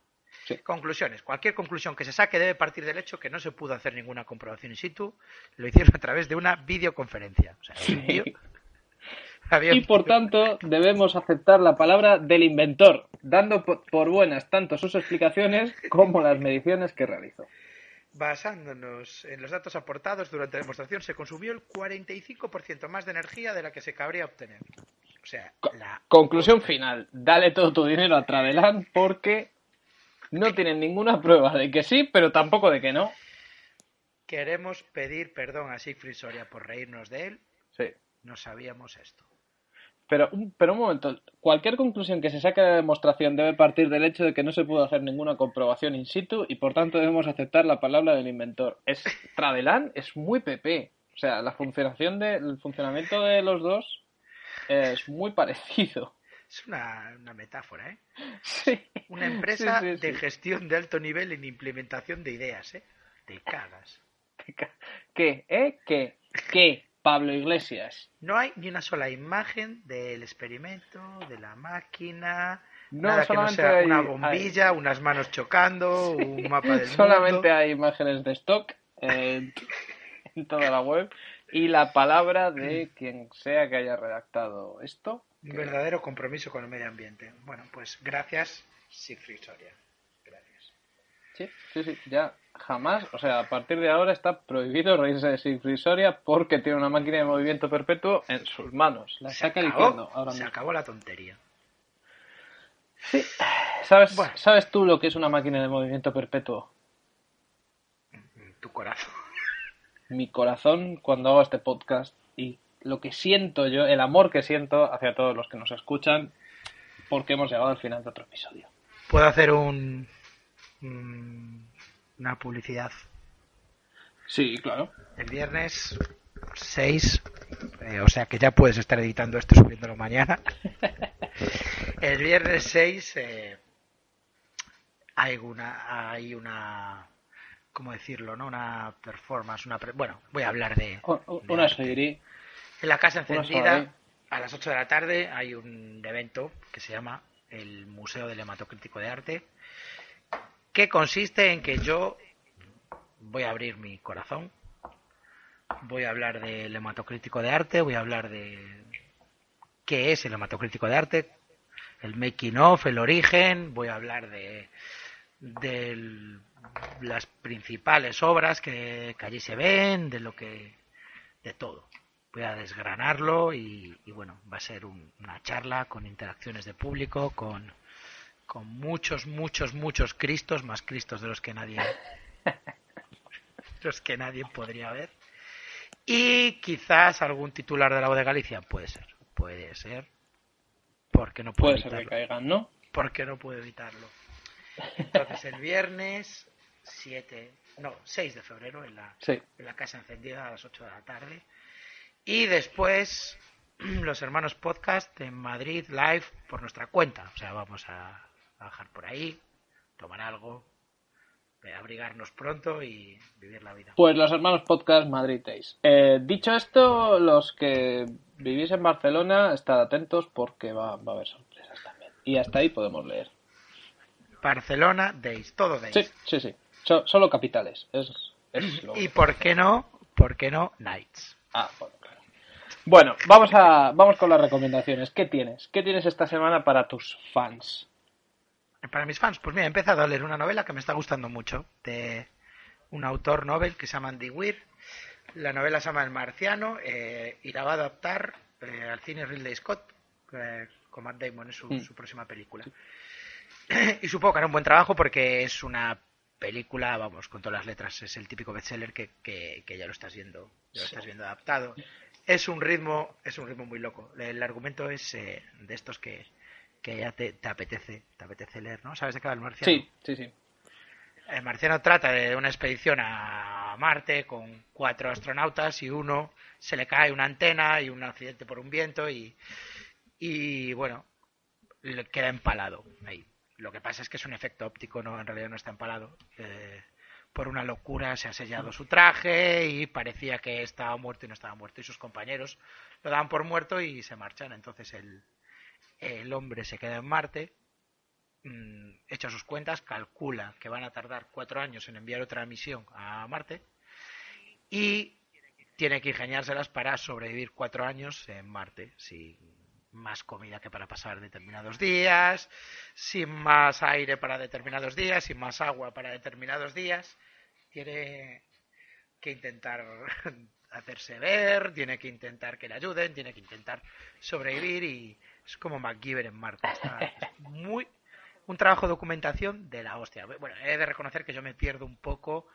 Sí. Conclusiones. Cualquier conclusión que se saque debe partir del hecho que no se pudo hacer ninguna comprobación in situ. Lo hicieron a través de una videoconferencia. O sea, un tío- Y por tanto debemos aceptar la palabra del inventor, dando po- por buenas tanto sus explicaciones como las mediciones que realizó. Basándonos en los datos aportados durante la demostración, se consumió el 45% más de energía de la que se cabría obtener. O sea, la Conclusión final, dale todo tu dinero a Tradelan porque no tienen ninguna prueba de que sí, pero tampoco de que no. Queremos pedir perdón a Siegfried Soria por reírnos de él. Sí. No sabíamos esto. Pero, un- pero un momento, cualquier conclusión que se saque de la demostración debe partir del hecho de que no se pudo hacer ninguna comprobación in situ y por tanto debemos aceptar la palabra del inventor. Es Tradelan es muy PP. O sea, la funcionación de, el funcionamiento de los dos es muy parecido. Es una, una metáfora, ¿eh? Sí. Una empresa Sí, sí, de sí. gestión de alto nivel en implementación de ideas, ¿eh? Te cagas. ¿Qué? ¿Eh? ¿Qué? ¿Qué? Pablo Iglesias. No hay ni una sola imagen del experimento, de la máquina, No, nada que no solamente sea una bombilla, unas manos chocando, un mapa del Solamente mundo. hay imágenes de stock en, en toda la web y la palabra de quien sea que haya redactado esto. Un verdadero compromiso con el medio ambiente. Bueno, pues gracias, Siegfried Soria. Gracias. Sí, sí, sí, ya jamás, o sea, a partir de ahora está prohibido reírse de Siegfried Soria porque tiene una máquina de movimiento perpetuo en sus manos. La Se está acabó, ahora se mismo. acabó la tontería. Sí. ¿Sabes, Bueno. ¿Sabes tú lo que es una máquina de movimiento perpetuo? Tu corazón. mi corazón cuando hago este podcast y lo que siento yo, el amor que siento hacia todos los que nos escuchan, porque hemos llegado al final de otro episodio. Puedo hacer un, un- una publicidad. Sí, claro. El viernes 6, eh, o sea que ya puedes estar editando esto subiéndolo mañana. El viernes 6 eh, hay una, hay una, ¿cómo decirlo? no Una performance, una, pre- bueno, voy a hablar de, O- o- de Una seguirí. En la Casa Encendida, a las 8 de la tarde, hay un evento que se llama el Museo del Hematocrítico de Arte, que consiste en que yo voy a abrir mi corazón, voy a hablar del hematocrítico de arte, voy a hablar de qué es el hematocrítico de arte, el making of, el origen, voy a hablar de, de las principales obras que, allí se ven, de lo que de todo. Voy a desgranarlo y, y bueno, va a ser un- una charla con interacciones de público, con, con muchos, muchos, muchos cristos, más cristos de los que nadie los que nadie podría ver. Y quizás algún titular de la voz de Galicia, puede ser, puede ser, porque no puedo Puede ser que evitarlo caigan, ¿no? porque no puedo evitarlo. Entonces el viernes 7, no, 6 de febrero en la, Sí. en la casa encendida a las 8 de la tarde. Y después los hermanos podcast en Madrid live por nuestra cuenta. O sea, vamos a, a bajar por ahí, tomar algo, eh, abrigarnos pronto y vivir la vida. Pues los hermanos podcast Madrid Days. Eh, dicho esto, los que vivís en Barcelona, estad atentos porque va, va a haber sorpresas también. Y hasta ahí podemos leer. Barcelona Days, todo Days. Sí, sí, sí. So- solo capitales. Es, es lo- Y por qué no, por qué no Nights. Ah, bueno, claro. Bueno, vamos, a, vamos con las recomendaciones. ¿Qué tienes? ¿Qué tienes esta semana para tus fans? Para mis fans, pues mira, he empezado a leer una novela que me está gustando mucho, de un autor novel que se llama Andy Weir. La novela se llama El Marciano eh, y la va a adaptar eh, al cine Ridley Scott eh, con Matt Damon, su, Mm. su próxima película. y supongo que hará un buen trabajo porque es una película, vamos, con todas las letras, es el típico bestseller que, que, que ya lo estás viendo, ya lo estás viendo adaptado. Es un ritmo, es un ritmo muy loco. El argumento es eh, de estos que, que ya te, te apetece, te apetece leer, ¿no? ¿Sabes de qué va el marciano? Sí, sí, sí. El marciano trata de una expedición a Marte con cuatro astronautas y uno se le cae una antena y un accidente por un viento y, y bueno, le queda empalado ahí. Lo que pasa es que es un efecto óptico, no, en realidad no está empalado. Eh, por una locura se ha sellado su traje y parecía que estaba muerto y no estaba muerto y sus compañeros lo dan por muerto y se marchan. Entonces el, el hombre se queda en Marte mm, echa sus cuentas, calcula que van a tardar cuatro años en enviar otra misión a Marte y tiene que ingeniárselas para sobrevivir cuatro años en Marte, sin más comida que para pasar determinados días, sin más aire para determinados días, sin más agua para determinados días. Tiene que intentar hacerse ver, tiene que intentar que le ayuden, tiene que intentar sobrevivir y es como MacGyver en Marte. Está muy un trabajo de documentación de la hostia. Bueno, he de reconocer que yo me pierdo un poco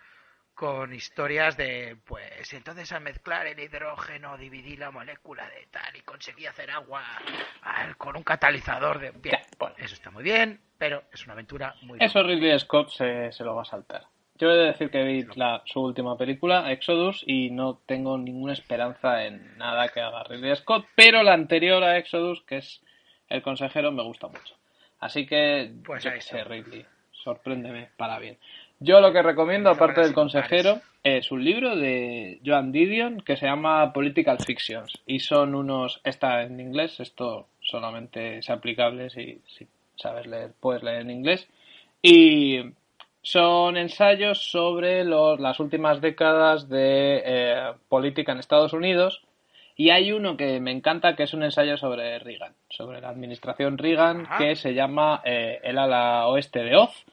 con historias de, pues, entonces al mezclar el hidrógeno dividí la molécula de tal y conseguí hacer agua al- con un catalizador de... Bien, Ya, bueno. eso está muy bien, pero es una aventura muy... Eso Ridley Scott se, se lo va a saltar. Yo he de decir que vi la- su última película, Exodus, y no tengo ninguna esperanza en nada que haga Ridley Scott, pero la anterior a Exodus, que es El consejero, me gusta mucho. Así que, Pues yo sé. Ridley, sorpréndeme para bien. Yo lo que recomiendo, Mejor aparte del consejero, es un libro de Joan Didion que se llama Political Fictions. Y son unos. Está en inglés, esto solamente es aplicable si, si sabes leer, puedes leer en inglés. Y son ensayos sobre los- las últimas décadas de eh, política en Estados Unidos. Y hay uno que me encanta, que es un ensayo sobre Reagan, sobre la administración Reagan, Ajá. que se llama eh, El ala oeste de Oz.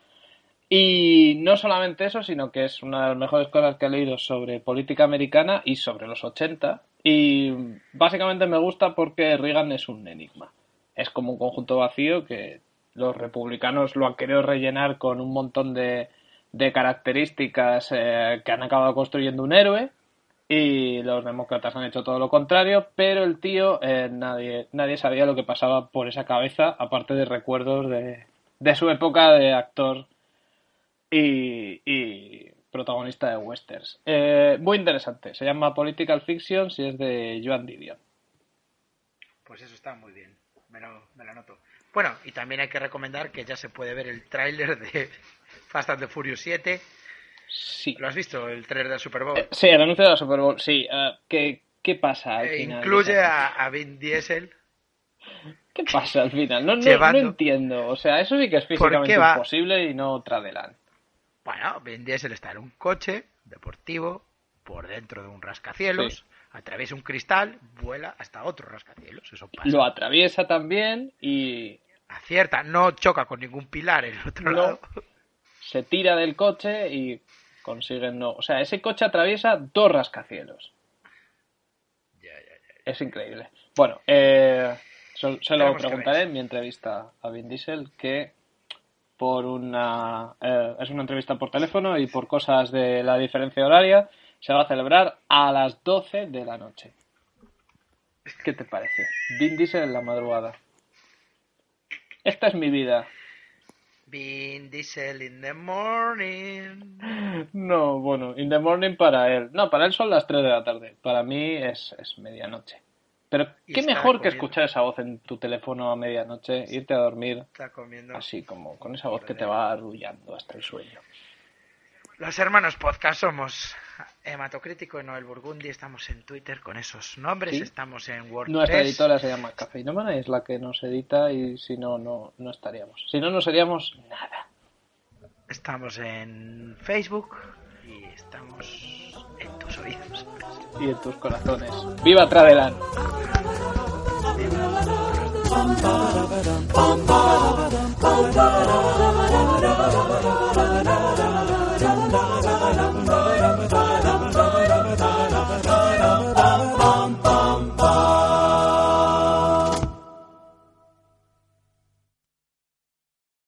Y no solamente eso, sino que es una de las mejores cosas que he leído sobre política americana y sobre los 80. Y básicamente me gusta porque Reagan es un enigma. Es como un conjunto vacío que los republicanos lo han querido rellenar con un montón de, de características eh, que han acabado construyendo un héroe. Y los demócratas han hecho todo lo contrario, pero el tío, eh, nadie, nadie sabía lo que pasaba por esa cabeza, aparte de recuerdos de, de su época de actor y, protagonista de westerns. Eh, muy interesante, se llama Political Fictions y es de Joan Didion. Pues eso está muy bien, me lo, me lo anoto. Bueno, y también hay que recomendar que ya se puede ver el tráiler de Fast and the Furious 7. Sí. ¿Lo has visto, el tráiler del Super Bowl? Eh, Sí, el anuncio de la Super Bowl, sí. eh, ¿qué, ¿Qué pasa al Eh, final? incluye a, a Vin Diesel. ¿Qué pasa al final? No, no, no entiendo. O sea, eso sí que es ¿Por físicamente imposible y no tradelán. Bueno, Vin Diesel está en un coche deportivo por dentro de un rascacielos, Sí. atraviesa un cristal, vuela hasta otro rascacielos. Eso pasa. Lo atraviesa también y Acierta, no choca con ningún pilar en el otro No. lado. Se tira del coche y consiguen no. O sea, ese coche atraviesa dos rascacielos. Es increíble. Bueno, eh, se, se lo preguntaré en mi entrevista a Vin Diesel que por una eh, es una entrevista por teléfono y por cosas de la diferencia horaria se va a celebrar a las 12 de la noche. ¿Qué te parece? Vin Diesel en la madrugada. Esta es mi vida. Diesel in the morning. No, bueno, in the morning para él. No, para él son las 3 de la tarde. Para mí es, es medianoche. Pero qué mejor que escuchar esa voz en tu teléfono a medianoche, irte a dormir Está comiendo. así como con esa voz que te va arrullando hasta el sueño. Los hermanos podcast somos Hematocrítico y Noel Burgundi. Estamos en Twitter con esos nombres. Sí. Estamos en WordPress. Nuestra editora se llama Cafeinómana, es la que nos edita y si no, no, no estaríamos. Si no, no seríamos nada. Estamos en Facebook y estamos en tus oídos. Y en tus corazones. ¡Viva Tradelán! Bum,